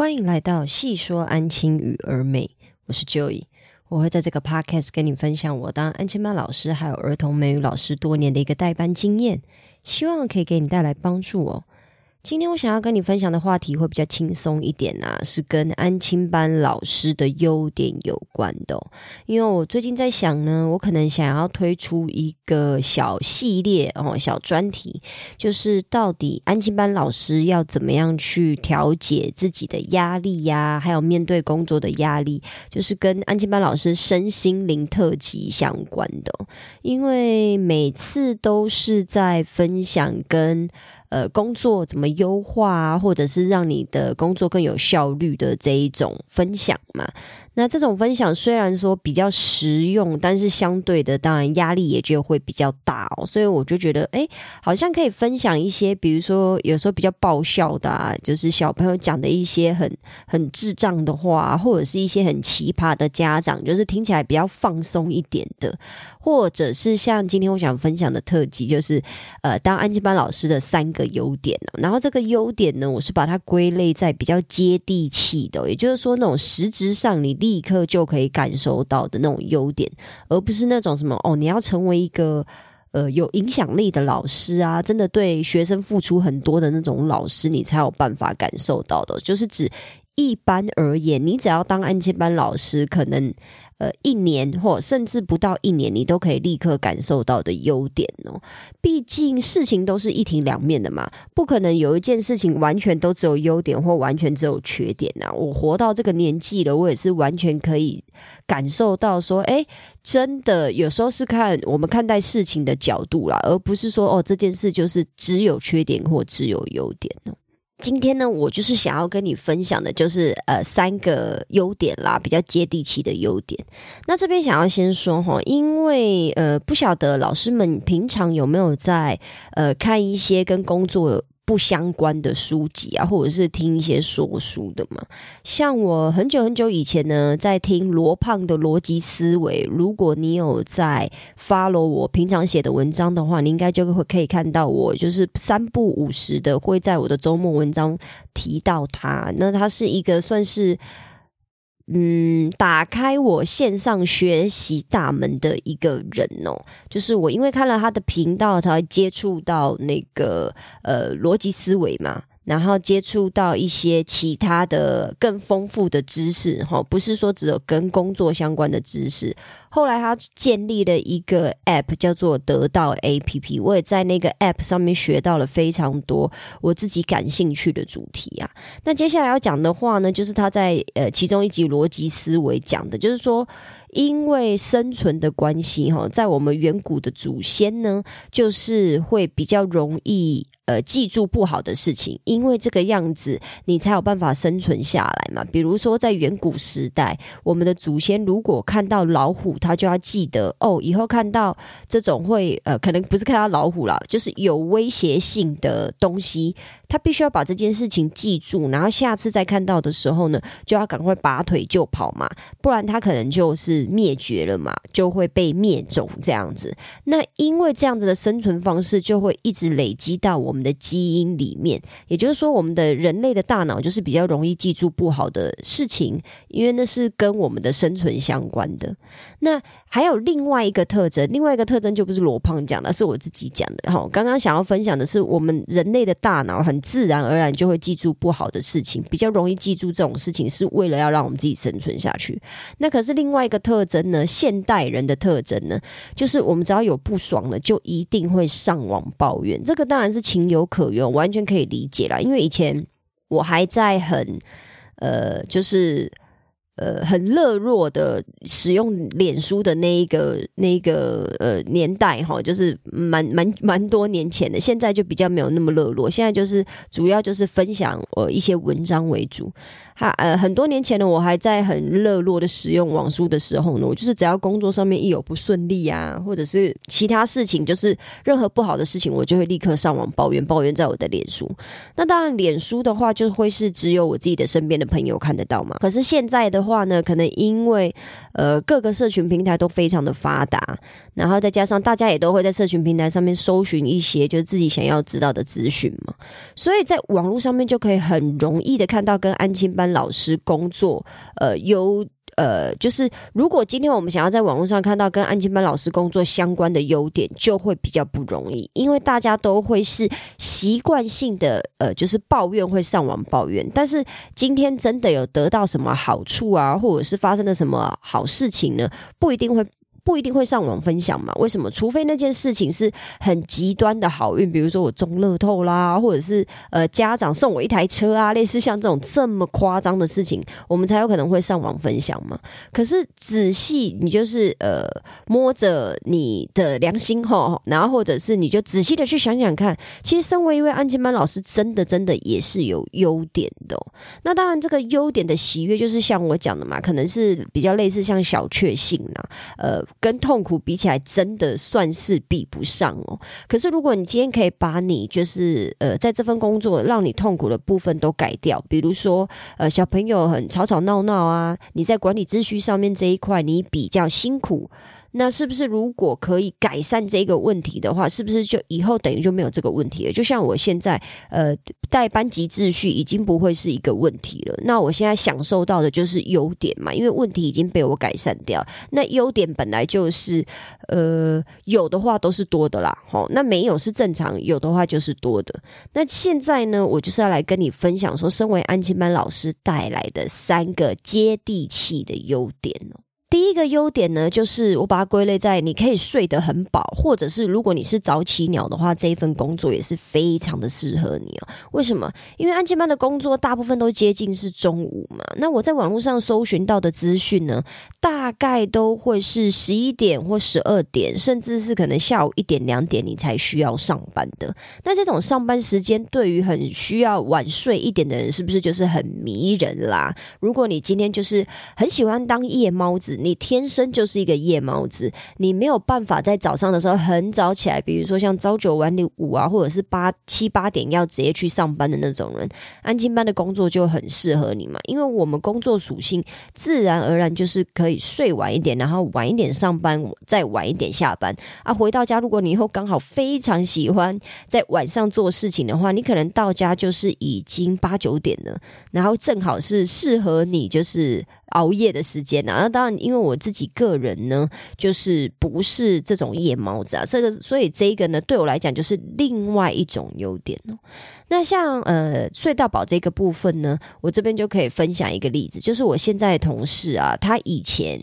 欢迎来到细说安亲与儿美，我是 Joy，我会在这个 podcast 跟你分享我当安亲班老师还有儿童美语老师多年的一个代班经验，希望可以给你带来帮助哦。今天我想要跟你分享的话题会比较轻松一点啊，是跟安亲班老师的优点有关的。因为我最近在想呢，我可能想要推出一个小系列哦，小专题，就是到底安亲班老师要怎么样去调节自己的压力呀，还有面对工作的压力，就是跟安亲班老师身心灵特辑相关的。因为每次都是在分享跟。呃，工作怎么优化啊，或者是让你的工作更有效率的这一种分享嘛？那这种分享虽然说比较实用，但是相对的，当然压力也就会比较大哦。所以我就觉得，哎，好像可以分享一些，比如说有时候比较爆笑的，啊，就是小朋友讲的一些很很智障的话，或者是一些很奇葩的家长，就是听起来比较放松一点的。或者是像今天我想分享的特辑，就是呃，当安静班老师的三个优点然后这个优点呢，我是把它归类在比较接地气的，也就是说那种实质上你立刻就可以感受到的那种优点，而不是那种什么哦，你要成为一个呃有影响力的老师啊，真的对学生付出很多的那种老师，你才有办法感受到的。就是指一般而言，你只要当安静班老师，可能。呃，一年或甚至不到一年，你都可以立刻感受到的优点哦。毕竟事情都是一体两面的嘛，不可能有一件事情完全都只有优点或完全只有缺点呐。我活到这个年纪了，我也是完全可以感受到说，哎，真的有时候是看我们看待事情的角度啦，而不是说哦，这件事就是只有缺点或只有优点哦。今天呢，我就是想要跟你分享的，就是呃三个优点啦，比较接地气的优点。那这边想要先说哈，因为呃不晓得老师们平常有没有在呃看一些跟工作。不相关的书籍啊，或者是听一些说书的嘛。像我很久很久以前呢，在听罗胖的逻辑思维。如果你有在 follow 我平常写的文章的话，你应该就会可以看到我就是三不五时的会在我的周末文章提到他。那他是一个算是。嗯，打开我线上学习大门的一个人哦，就是我，因为看了他的频道，才会接触到那个呃逻辑思维嘛。然后接触到一些其他的更丰富的知识，哈，不是说只有跟工作相关的知识。后来他建立了一个 App，叫做得到 APP，我也在那个 App 上面学到了非常多我自己感兴趣的主题啊。那接下来要讲的话呢，就是他在呃其中一集逻辑思维讲的，就是说因为生存的关系，哈，在我们远古的祖先呢，就是会比较容易。呃，记住不好的事情，因为这个样子你才有办法生存下来嘛。比如说，在远古时代，我们的祖先如果看到老虎，他就要记得哦，以后看到这种会呃，可能不是看到老虎了，就是有威胁性的东西，他必须要把这件事情记住，然后下次再看到的时候呢，就要赶快拔腿就跑嘛，不然他可能就是灭绝了嘛，就会被灭种这样子。那因为这样子的生存方式，就会一直累积到我们。的基因里面，也就是说，我们的人类的大脑就是比较容易记住不好的事情，因为那是跟我们的生存相关的。那还有另外一个特征，另外一个特征就不是罗胖讲的，是我自己讲的。哈，刚刚想要分享的是，我们人类的大脑很自然而然就会记住不好的事情，比较容易记住这种事情，是为了要让我们自己生存下去。那可是另外一个特特征呢？现代人的特征呢，就是我们只要有不爽了，就一定会上网抱怨。这个当然是情有可原，完全可以理解啦。因为以前我还在很呃，就是。呃，很热络的使用脸书的那一个那个呃年代哈，就是蛮蛮蛮多年前的，现在就比较没有那么热络。现在就是主要就是分享呃一些文章为主。哈呃，很多年前呢，我还在很热络的使用网书的时候呢，我就是只要工作上面一有不顺利啊，或者是其他事情，就是任何不好的事情，我就会立刻上网抱怨抱怨在我的脸书。那当然，脸书的话就会是只有我自己的身边的朋友看得到嘛。可是现在的话，话呢，可能因为呃各个社群平台都非常的发达，然后再加上大家也都会在社群平台上面搜寻一些就是自己想要知道的资讯嘛，所以在网络上面就可以很容易的看到跟安亲班老师工作呃有。呃，就是如果今天我们想要在网络上看到跟安静班老师工作相关的优点，就会比较不容易，因为大家都会是习惯性的呃，就是抱怨会上网抱怨，但是今天真的有得到什么好处啊，或者是发生了什么好事情呢？不一定会。不一定会上网分享嘛？为什么？除非那件事情是很极端的好运，比如说我中乐透啦，或者是呃家长送我一台车啊，类似像这种这么夸张的事情，我们才有可能会上网分享嘛。可是仔细你就是呃摸着你的良心哈，然后或者是你就仔细的去想想看，其实身为一位安静班老师，真的真的也是有优点的。那当然，这个优点的喜悦就是像我讲的嘛，可能是比较类似像小确幸啦，呃。跟痛苦比起来，真的算是比不上哦。可是，如果你今天可以把你就是呃，在这份工作让你痛苦的部分都改掉，比如说呃，小朋友很吵吵闹闹啊，你在管理秩序上面这一块你比较辛苦。那是不是如果可以改善这个问题的话，是不是就以后等于就没有这个问题了？就像我现在呃带班级秩序已经不会是一个问题了。那我现在享受到的就是优点嘛，因为问题已经被我改善掉。那优点本来就是呃有的话都是多的啦，好，那没有是正常，有的话就是多的。那现在呢，我就是要来跟你分享说，身为安亲班老师带来的三个接地气的优点哦。第一个优点呢，就是我把它归类在你可以睡得很饱，或者是如果你是早起鸟的话，这一份工作也是非常的适合你哦。为什么？因为安静班的工作大部分都接近是中午嘛。那我在网络上搜寻到的资讯呢，大概都会是十一点或十二点，甚至是可能下午一点两点你才需要上班的。那这种上班时间对于很需要晚睡一点的人，是不是就是很迷人啦？如果你今天就是很喜欢当夜猫子。你天生就是一个夜猫子，你没有办法在早上的时候很早起来，比如说像朝九晚五啊，或者是八七八点要直接去上班的那种人，安静班的工作就很适合你嘛。因为我们工作属性自然而然就是可以睡晚一点，然后晚一点上班，再晚一点下班啊。回到家，如果你以后刚好非常喜欢在晚上做事情的话，你可能到家就是已经八九点了，然后正好是适合你就是。熬夜的时间呐，那当然，因为我自己个人呢，就是不是这种夜猫子啊，这个所以这个呢，对我来讲就是另外一种优点哦。那像呃睡到饱这个部分呢，我这边就可以分享一个例子，就是我现在的同事啊，他以前。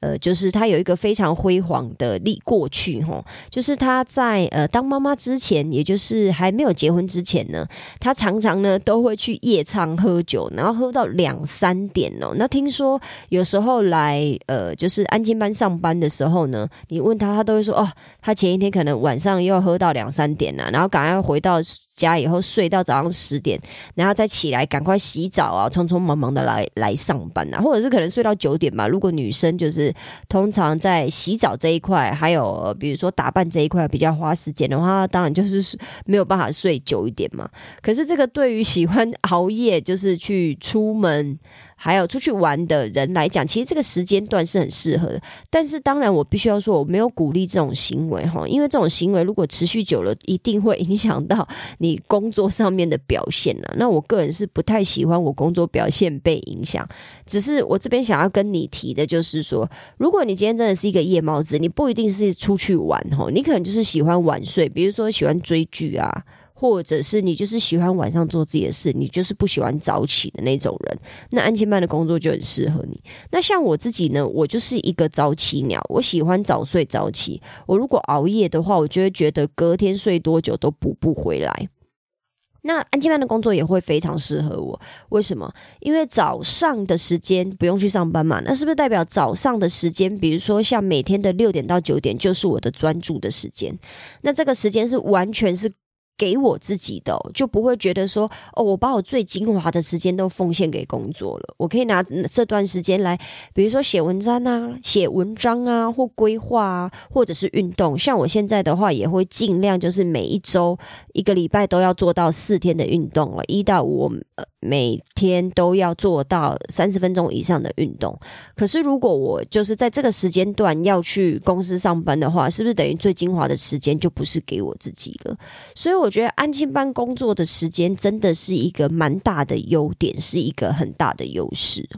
呃，就是他有一个非常辉煌的历过去哈，就是他在呃当妈妈之前，也就是还没有结婚之前呢，他常常呢都会去夜唱喝酒，然后喝到两三点哦。那听说有时候来呃就是安静班上班的时候呢，你问他，他都会说哦，他前一天可能晚上又要喝到两三点了，然后赶快回到。家以后睡到早上十点，然后再起来赶快洗澡啊，匆匆忙忙的来来上班啊，或者是可能睡到九点吧。如果女生就是通常在洗澡这一块，还有比如说打扮这一块比较花时间的话，当然就是没有办法睡久一点嘛。可是这个对于喜欢熬夜，就是去出门。还有出去玩的人来讲，其实这个时间段是很适合的。但是当然，我必须要说，我没有鼓励这种行为哈，因为这种行为如果持续久了，一定会影响到你工作上面的表现了。那我个人是不太喜欢我工作表现被影响。只是我这边想要跟你提的，就是说，如果你今天真的是一个夜猫子，你不一定是出去玩哈，你可能就是喜欢晚睡，比如说喜欢追剧啊。或者是你就是喜欢晚上做自己的事，你就是不喜欢早起的那种人，那安亲班的工作就很适合你。那像我自己呢，我就是一个早起鸟，我喜欢早睡早起。我如果熬夜的话，我就会觉得隔天睡多久都补不回来。那安亲班的工作也会非常适合我，为什么？因为早上的时间不用去上班嘛，那是不是代表早上的时间，比如说像每天的六点到九点，就是我的专注的时间？那这个时间是完全是。给我自己的，就不会觉得说哦，我把我最精华的时间都奉献给工作了。我可以拿这段时间来，比如说写文章啊、写文章啊，或规划啊，或者是运动。像我现在的话，也会尽量就是每一周一个礼拜都要做到四天的运动了，一到五。每天都要做到三十分钟以上的运动。可是如果我就是在这个时间段要去公司上班的话，是不是等于最精华的时间就不是给我自己了？所以我觉得安静班工作的时间真的是一个蛮大的优点，是一个很大的优势。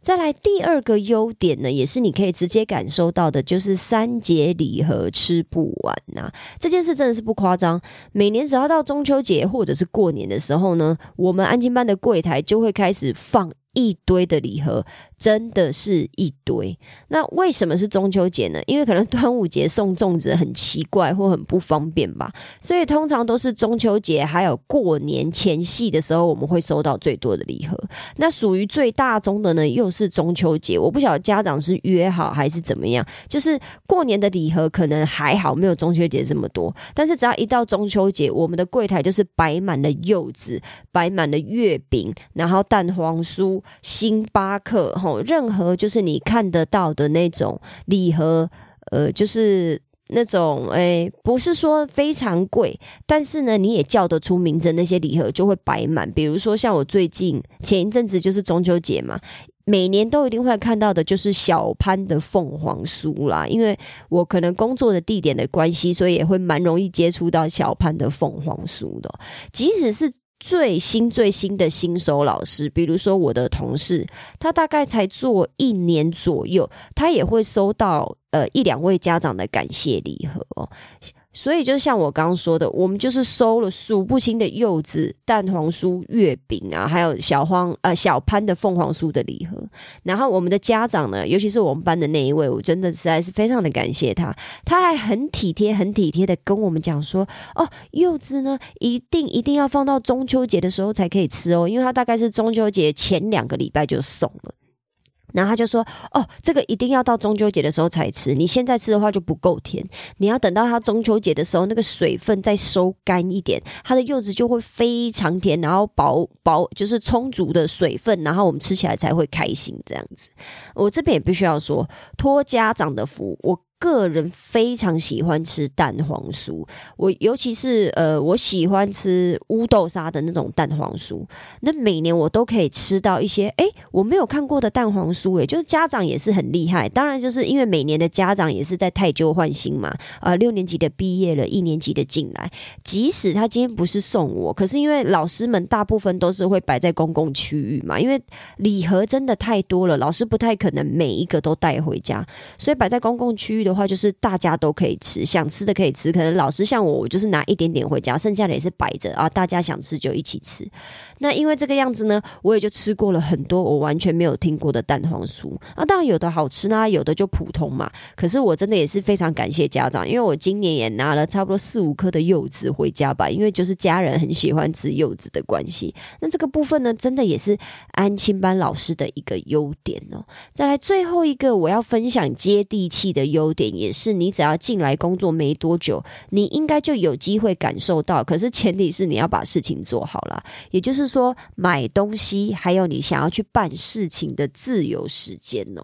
再来第二个优点呢，也是你可以直接感受到的，就是三节礼盒吃不完呐。这件事真的是不夸张，每年只要到中秋节或者是过年的时候呢，我们安静班的柜台就会开始放一堆的礼盒。真的是一堆。那为什么是中秋节呢？因为可能端午节送粽子很奇怪或很不方便吧，所以通常都是中秋节还有过年前夕的时候，我们会收到最多的礼盒。那属于最大宗的呢，又是中秋节。我不晓得家长是约好还是怎么样，就是过年的礼盒可能还好，没有中秋节这么多。但是只要一到中秋节，我们的柜台就是摆满了柚子，摆满了月饼，然后蛋黄酥、星巴克。任何就是你看得到的那种礼盒，呃，就是那种诶，不是说非常贵，但是呢，你也叫得出名字，那些礼盒就会摆满。比如说像我最近前一阵子就是中秋节嘛，每年都一定会看到的，就是小潘的凤凰酥啦。因为我可能工作的地点的关系，所以也会蛮容易接触到小潘的凤凰酥的，即使是。最新最新的新手老师，比如说我的同事，他大概才做一年左右，他也会收到呃一两位家长的感谢礼盒哦。所以，就像我刚刚说的，我们就是收了数不清的柚子、蛋黄酥、月饼啊，还有小黄呃小潘的凤凰酥的礼盒。然后，我们的家长呢，尤其是我们班的那一位，我真的实在是非常的感谢他，他还很体贴、很体贴的跟我们讲说：“哦，柚子呢，一定一定要放到中秋节的时候才可以吃哦，因为他大概是中秋节前两个礼拜就送了。”然后他就说：“哦，这个一定要到中秋节的时候才吃，你现在吃的话就不够甜，你要等到它中秋节的时候，那个水分再收干一点，它的柚子就会非常甜，然后薄薄就是充足的水分，然后我们吃起来才会开心。这样子，我这边也必须要说，托家长的福，我。”个人非常喜欢吃蛋黄酥，我尤其是呃，我喜欢吃乌豆沙的那种蛋黄酥。那每年我都可以吃到一些哎，我没有看过的蛋黄酥，哎，就是家长也是很厉害。当然，就是因为每年的家长也是在太旧换新嘛。呃，六年级的毕业了，一年级的进来，即使他今天不是送我，可是因为老师们大部分都是会摆在公共区域嘛，因为礼盒真的太多了，老师不太可能每一个都带回家，所以摆在公共区域。的话就是大家都可以吃，想吃的可以吃。可能老师像我，我就是拿一点点回家，剩下的也是摆着啊。大家想吃就一起吃。那因为这个样子呢，我也就吃过了很多我完全没有听过的蛋黄酥啊。当然有的好吃呢，有的就普通嘛。可是我真的也是非常感谢家长，因为我今年也拿了差不多四五颗的柚子回家吧。因为就是家人很喜欢吃柚子的关系。那这个部分呢，真的也是安亲班老师的一个优点哦。再来最后一个，我要分享接地气的优。点也是，你只要进来工作没多久，你应该就有机会感受到。可是前提是你要把事情做好了，也就是说，买东西还有你想要去办事情的自由时间哦。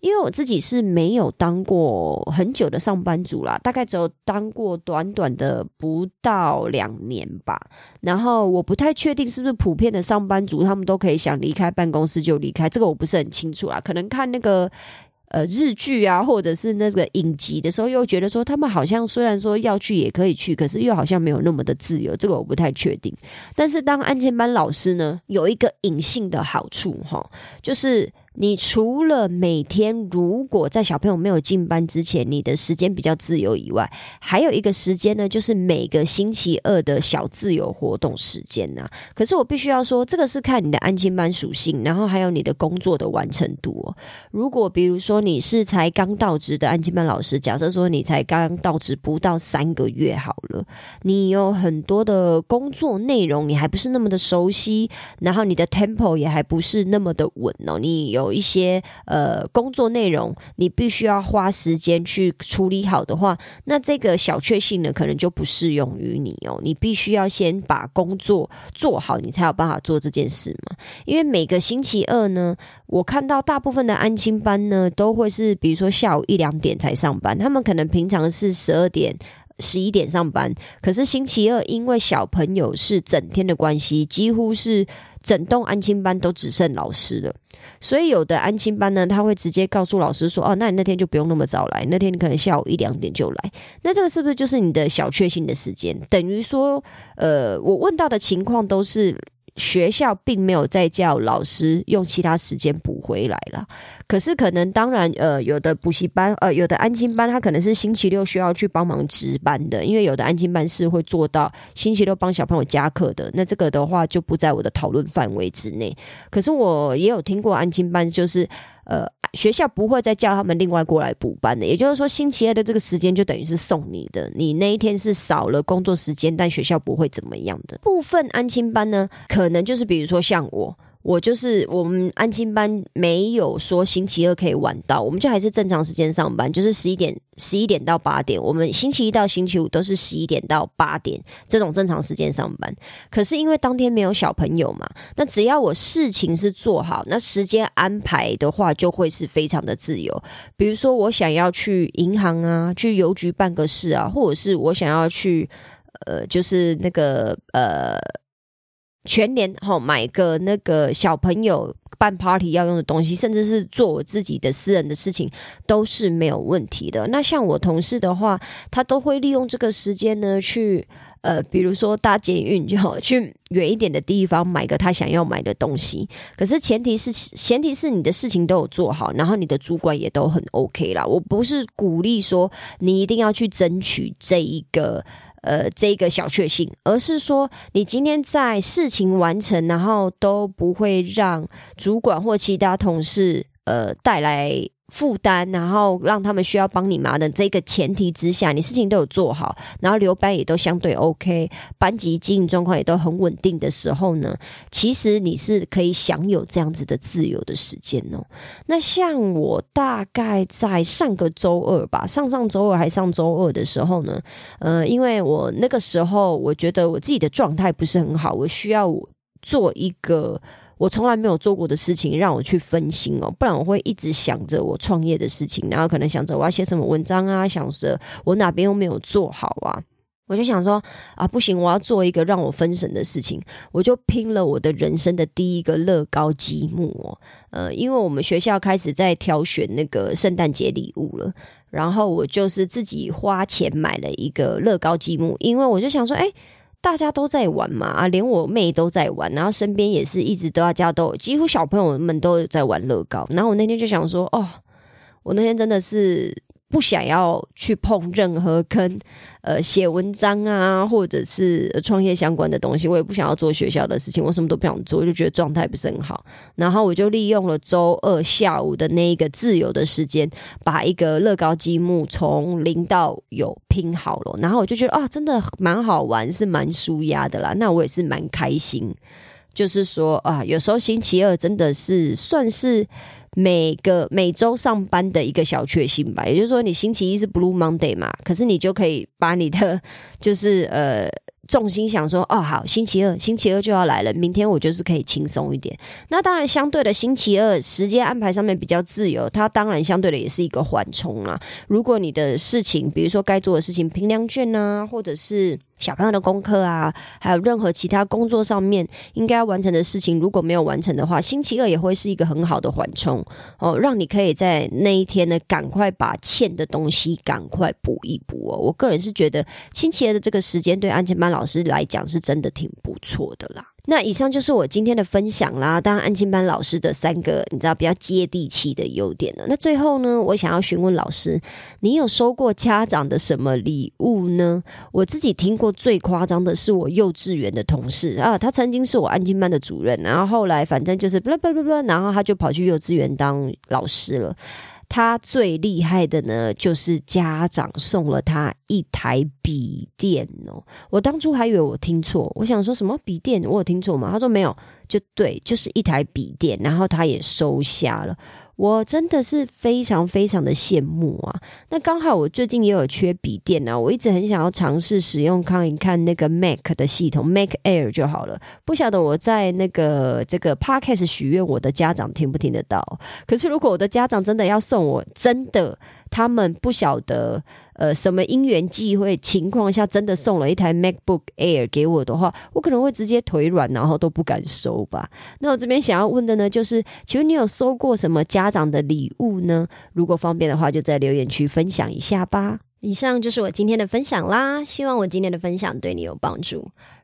因为我自己是没有当过很久的上班族啦，大概只有当过短短的不到两年吧。然后我不太确定是不是普遍的上班族，他们都可以想离开办公室就离开，这个我不是很清楚啦。可能看那个。呃，日剧啊，或者是那个影集的时候，又觉得说他们好像虽然说要去也可以去，可是又好像没有那么的自由，这个我不太确定。但是当安全班老师呢，有一个隐性的好处哈，就是。你除了每天如果在小朋友没有进班之前，你的时间比较自由以外，还有一个时间呢，就是每个星期二的小自由活动时间呐。可是我必须要说，这个是看你的安亲班属性，然后还有你的工作的完成度。哦如果比如说你是才刚到职的安亲班老师，假设说你才刚到职不到三个月好了，你有很多的工作内容，你还不是那么的熟悉，然后你的 tempo 也还不是那么的稳哦，你有。有一些呃工作内容，你必须要花时间去处理好的话，那这个小确幸呢，可能就不适用于你哦。你必须要先把工作做好，你才有办法做这件事嘛。因为每个星期二呢，我看到大部分的安亲班呢，都会是比如说下午一两点才上班，他们可能平常是十二点。十一点上班，可是星期二因为小朋友是整天的关系，几乎是整栋安亲班都只剩老师了。所以有的安亲班呢，他会直接告诉老师说：“哦，那你那天就不用那么早来，那天你可能下午一两点就来。”那这个是不是就是你的小确幸的时间？等于说，呃，我问到的情况都是。学校并没有再叫老师用其他时间补回来了，可是可能当然，呃，有的补习班，呃，有的安亲班，他可能是星期六需要去帮忙值班的，因为有的安亲班是会做到星期六帮小朋友加课的，那这个的话就不在我的讨论范围之内。可是我也有听过安亲班，就是。呃，学校不会再叫他们另外过来补班的，也就是说，星期二的这个时间就等于是送你的，你那一天是少了工作时间，但学校不会怎么样的。部分安心班呢，可能就是比如说像我。我就是我们安亲班没有说星期二可以晚到，我们就还是正常时间上班，就是十一点十一点到八点。我们星期一到星期五都是十一点到八点这种正常时间上班。可是因为当天没有小朋友嘛，那只要我事情是做好，那时间安排的话就会是非常的自由。比如说我想要去银行啊，去邮局办个事啊，或者是我想要去呃，就是那个呃。全年哈买个那个小朋友办 party 要用的东西，甚至是做我自己的私人的事情，都是没有问题的。那像我同事的话，他都会利用这个时间呢，去呃，比如说搭捷运就好，去远一点的地方买个他想要买的东西。可是前提是前提是你的事情都有做好，然后你的主管也都很 OK 啦。我不是鼓励说你一定要去争取这一个。呃，这个小确幸，而是说你今天在事情完成，然后都不会让主管或其他同事呃带来。负担，然后让他们需要帮你忙的这个前提之下，你事情都有做好，然后留班也都相对 OK，班级经营状况也都很稳定的时候呢，其实你是可以享有这样子的自由的时间哦。那像我大概在上个周二吧，上上周二还上周二的时候呢，呃，因为我那个时候我觉得我自己的状态不是很好，我需要做一个。我从来没有做过的事情，让我去分心哦，不然我会一直想着我创业的事情，然后可能想着我要写什么文章啊，想着我哪边又没有做好啊，我就想说啊，不行，我要做一个让我分神的事情，我就拼了我的人生的第一个乐高积木哦，呃，因为我们学校开始在挑选那个圣诞节礼物了，然后我就是自己花钱买了一个乐高积木，因为我就想说，哎。大家都在玩嘛啊，连我妹都在玩，然后身边也是一直都大家都几乎小朋友们都在玩乐高，然后我那天就想说，哦，我那天真的是。不想要去碰任何跟呃写文章啊，或者是创业相关的东西，我也不想要做学校的事情，我什么都不想做，就觉得状态不是很好。然后我就利用了周二下午的那一个自由的时间，把一个乐高积木从零到有拼好了。然后我就觉得啊，真的蛮好玩，是蛮舒压的啦。那我也是蛮开心，就是说啊，有时候星期二真的是算是。每个每周上班的一个小确幸吧，也就是说，你星期一是 Blue Monday 嘛，可是你就可以把你的 就是呃重心想说，哦，好，星期二，星期二就要来了，明天我就是可以轻松一点。那当然，相对的，星期二时间安排上面比较自由，它当然相对的也是一个缓冲啦。如果你的事情，比如说该做的事情，评量卷啊，或者是。小朋友的功课啊，还有任何其他工作上面应该完成的事情，如果没有完成的话，星期二也会是一个很好的缓冲哦，让你可以在那一天呢，赶快把欠的东西赶快补一补哦。我个人是觉得星期二的这个时间对安全班老师来讲是真的挺不错的啦。那以上就是我今天的分享啦。当然，安亲班老师的三个你知道比较接地气的优点了。那最后呢，我想要询问老师，你有收过家长的什么礼物呢？我自己听过最夸张的是我幼稚园的同事啊，他曾经是我安亲班的主任，然后后来反正就是不不不不，然后他就跑去幼稚园当老师了。他最厉害的呢，就是家长送了他一台笔电哦。我当初还以为我听错，我想说什么笔电，我有听错吗？他说没有，就对，就是一台笔电，然后他也收下了。我真的是非常非常的羡慕啊！那刚好我最近也有缺笔电啊，我一直很想要尝试使用看一看那个 Mac 的系统，Mac Air 就好了。不晓得我在那个这个 Podcast 许愿，我的家长听不听得到？可是如果我的家长真的要送我真的他们不晓得呃什么因缘际会情况下，真的送了一台 MacBook Air 给我的话，我可能会直接腿软，然后都不敢收吧。那我这边想要问的呢，就是请问你有收过什么家长的礼物呢？如果方便的话，就在留言区分享一下吧。以上就是我今天的分享啦，希望我今天的分享对你有帮助。